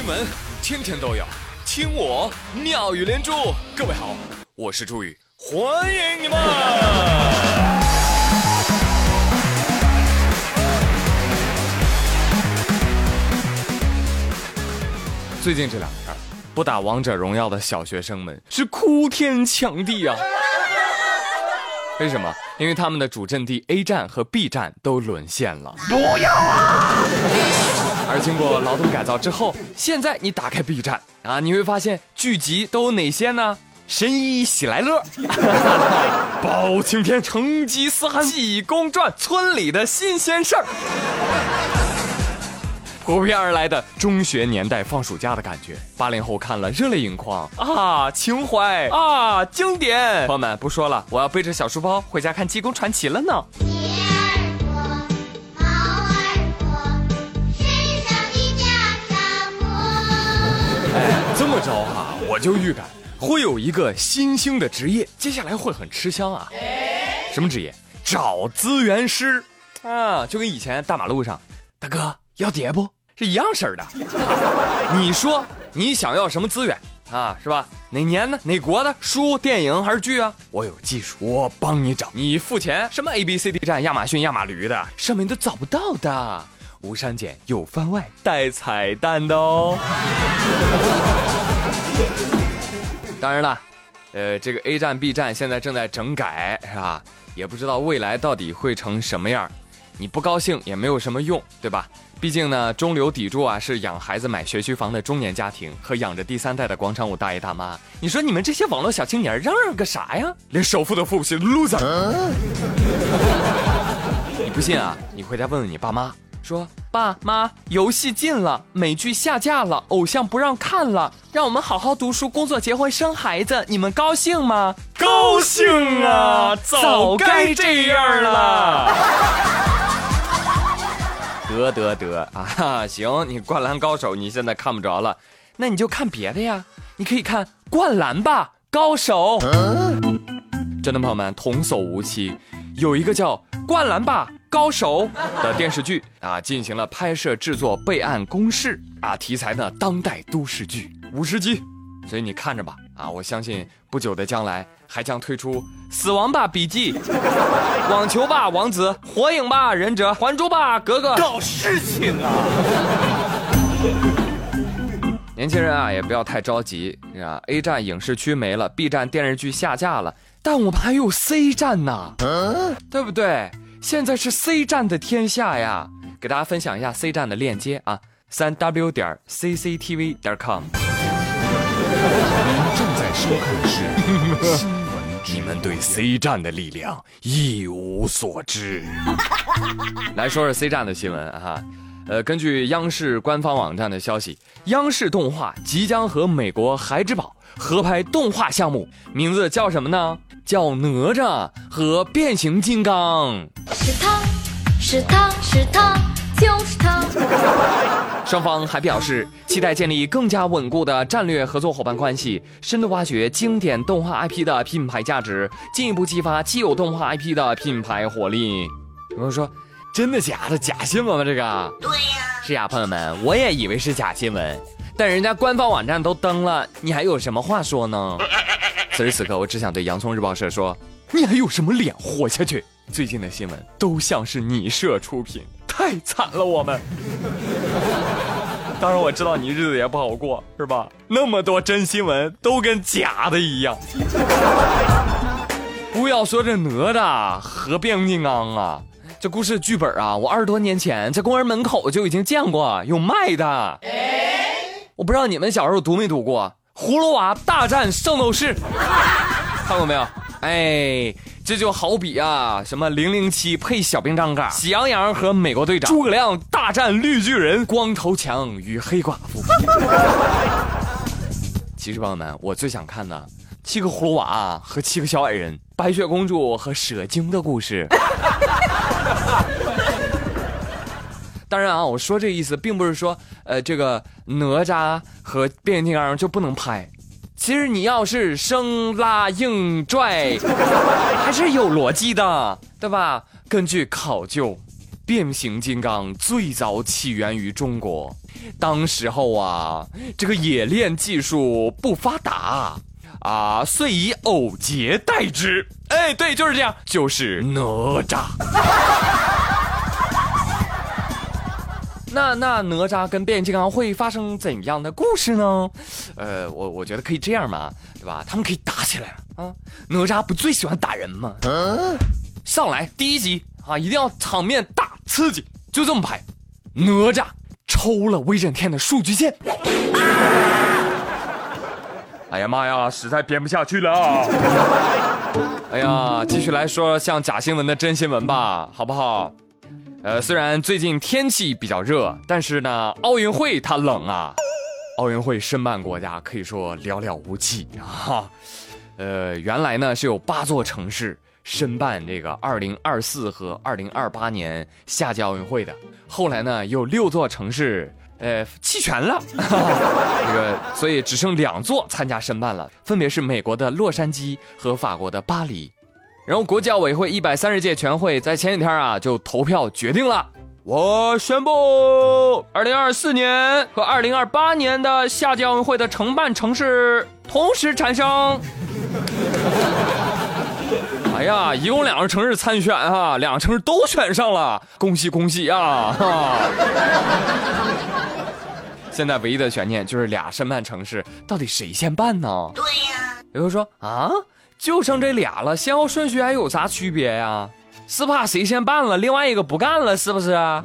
新闻天天都有，听我妙语连珠。各位好，我是朱宇，欢迎你们。最近这两天，不打王者荣耀的小学生们是哭天抢地啊！为什么？因为他们的主阵地 A 站和 B 站都沦陷了。不要啊！而经过劳动改造之后，现在你打开 B 站啊，你会发现剧集都有哪些呢？神医喜来乐、包青天、成吉思汗、济公传、村里的新鲜事儿。扑面而来的中学年代放暑假的感觉，八零后看了热泪盈眶啊，情怀啊，经典。朋友们不说了，我要背着小书包回家看《济公传奇》了呢。哎，这么着哈，我就预感会有一个新兴的职业，接下来会很吃香啊。什么职业？找资源师啊，就跟以前大马路上，大哥要碟不？是一样式儿的，你说你想要什么资源啊？是吧？哪年呢？哪国的？书、电影还是剧啊？我有技术，我帮你找。你付钱，什么 A B C D 站、亚马逊、亚马驴的，上面都找不到的。无删减，有番外，带彩蛋的哦。当然了，呃，这个 A 站、B 站现在正在整改，是吧？也不知道未来到底会成什么样。你不高兴也没有什么用，对吧？毕竟呢，中流砥柱啊是养孩子买学区房的中年家庭和养着第三代的广场舞大爷大妈。你说你们这些网络小青年嚷嚷个啥呀？连首付都付不起，loser！你不信啊？你回家问问你爸妈，说爸妈，游戏禁了，美剧下架了，偶像不让看了，让我们好好读书、工作、结婚、生孩子，你们高兴吗？高兴啊！早该这样了。得得得啊，行，你灌篮高手你现在看不着了，那你就看别的呀，你可以看灌篮吧高手。真的朋友们，童叟无欺，有一个叫《灌篮吧高手》的电视剧啊，进行了拍摄制作备案公示啊，题材呢当代都市剧五十集，所以你看着吧啊，我相信不久的将来。还将推出《死亡吧笔记》《网球吧王子》《火影吧忍者》《还珠吧格格》，搞事情啊！年轻人啊，也不要太着急啊。A 站影视区没了，B 站电视剧下架了，但我们还有 C 站呢，对不对？现在是 C 站的天下呀！给大家分享一下 C 站的链接啊，三 W 点 CCTV 点 com。您正在收看的是新闻。你们对 C 站的力量一无所知。来说说 C 站的新闻哈，呃，根据央视官方网站的消息，央视动画即将和美国孩之宝合拍动画项目，名字叫什么呢？叫哪吒和变形金刚。是他是他是他就是他。双方还表示，期待建立更加稳固的战略合作伙伴关系，深度挖掘经典动画 IP 的品牌价值，进一步激发既有动画 IP 的品牌活力。有朋友说：“真的假的？假新闻吗？这个？”对呀，是呀，朋友们，我也以为是假新闻，但人家官方网站都登了，你还有什么话说呢？此时此刻，我只想对洋葱日报社说：“你还有什么脸活下去？最近的新闻都像是你社出品。”太惨了，我们。当然我知道你日子也不好过，是吧？那么多真新闻都跟假的一样。不要说这哪吒和变形金刚啊，这故事剧本啊，我二十多年前在公园门口就已经见过，有卖的。我不知道你们小时候读没读过《葫芦娃大战圣斗士》，看过没有？哎。这就好比啊，什么零零七配小兵张嘎，喜羊羊和美国队长，诸葛亮大战绿巨人，光头强与黑寡妇。其实朋友们，我最想看的七个葫芦娃和七个小矮人，白雪公主和蛇精的故事。当然啊，我说这意思并不是说，呃，这个哪吒和变形金刚就不能拍。其实你要是生拉硬拽，还是有逻辑的，对吧？根据考究，变形金刚最早起源于中国，当时候啊，这个冶炼技术不发达啊，遂以偶结代之。哎，对，就是这样，就是哪吒。那那哪吒跟变形金刚会发生怎样的故事呢？呃，我我觉得可以这样嘛，对吧？他们可以打起来啊！哪吒不最喜欢打人吗？嗯上来第一集啊，一定要场面大刺激，就这么拍。哪吒抽了威震天的数据线，哎呀妈呀，实在编不下去了。哎呀，继续来说像假新闻的真新闻吧，好不好？呃，虽然最近天气比较热，但是呢，奥运会它冷啊。奥运会申办国家可以说寥寥无几啊。呃，原来呢是有八座城市申办这个二零二四和二零二八年夏季奥运会的，后来呢有六座城市呃弃权了，这个所以只剩两座参加申办了，分别是美国的洛杉矶和法国的巴黎。然后国际奥委会一百三十届全会在前几天啊就投票决定了，我宣布，二零二四年和二零二八年的夏季奥运会的承办城市同时产生。哎呀，一共两个城市参选啊，两个城市都选上了，恭喜恭喜啊！现在唯一的悬念就是俩申办城市到底谁先办呢？对呀，有人说啊。就剩这俩了，先后顺序还有啥区别呀？是怕谁先办了，另外一个不干了，是不是啊？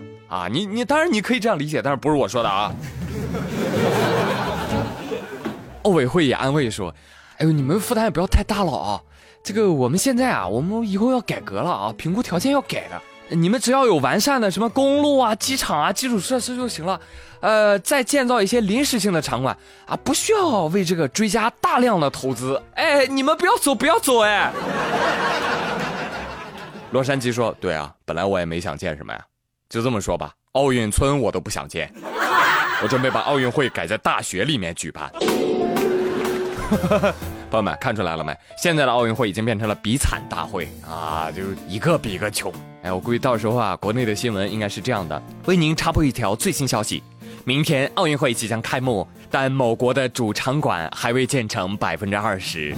你你当然你可以这样理解，但是不是我说的啊？奥委会也安慰说：“哎呦，你们负担也不要太大了啊！这个我们现在啊，我们以后要改革了啊，评估条件要改的。”你们只要有完善的什么公路啊、机场啊、基础设施就行了，呃，再建造一些临时性的场馆啊，不需要为这个追加大量的投资。哎，你们不要走，不要走，哎。洛杉矶说：“对啊，本来我也没想建什么呀，就这么说吧，奥运村我都不想建，我准备把奥运会改在大学里面举办。”朋友们看出来了没？现在的奥运会已经变成了比惨大会啊，就是一个比一个穷。哎，我估计到时候啊，国内的新闻应该是这样的：为您插播一条最新消息，明天奥运会即将开幕，但某国的主场馆还未建成百分之二十。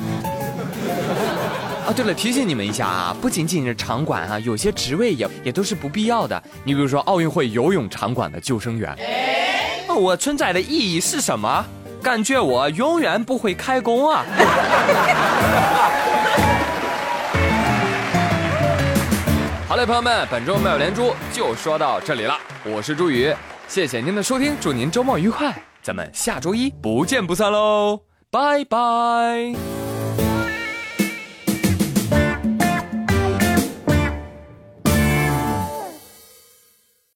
啊，对了，提醒你们一下啊，不仅仅是场馆啊，有些职位也也都是不必要的。你比如说奥运会游泳场馆的救生员，我存在的意义是什么？感觉我永远不会开工啊！好嘞，朋友们，本周妙连珠就说到这里了。我是朱宇，谢谢您的收听，祝您周末愉快，咱们下周一不见不散喽，拜拜。